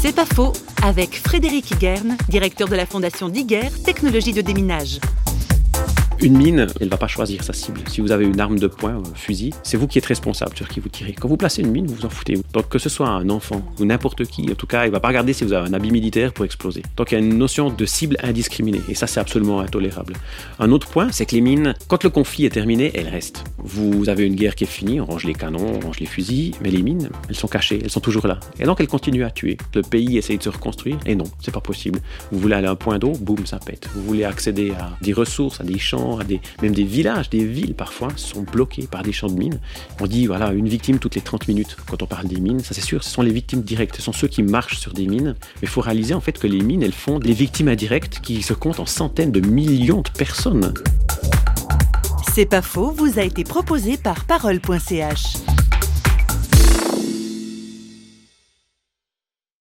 C'est pas faux, avec Frédéric Higuerne, directeur de la fondation Diguer, technologie de déminage. Une mine, elle ne va pas choisir sa cible. Si vous avez une arme de poing, un fusil, c'est vous qui êtes responsable sur qui vous tirez. Quand vous placez une mine, vous vous en foutez. Donc que ce soit un enfant ou n'importe qui, en tout cas, il va pas regarder si vous avez un habit militaire pour exploser. Donc il y a une notion de cible indiscriminée et ça c'est absolument intolérable. Un autre point, c'est que les mines, quand le conflit est terminé, elles restent. Vous avez une guerre qui est finie, on range les canons, on range les fusils, mais les mines, elles sont cachées, elles sont toujours là. Et donc elles continuent à tuer. Le pays essaye de se reconstruire et non, c'est pas possible. Vous voulez aller à un point d'eau, boum, ça pète. Vous voulez accéder à des ressources, à des champs, même des villages, des villes parfois, sont bloqués par des champs de mines. On dit, voilà, une victime toutes les 30 minutes quand on parle des mines. Ça, c'est sûr, ce sont les victimes directes. Ce sont ceux qui marchent sur des mines. Mais il faut réaliser en fait que les mines, elles font des victimes indirectes qui se comptent en centaines de millions de personnes. C'est pas faux, vous a été proposé par parole.ch.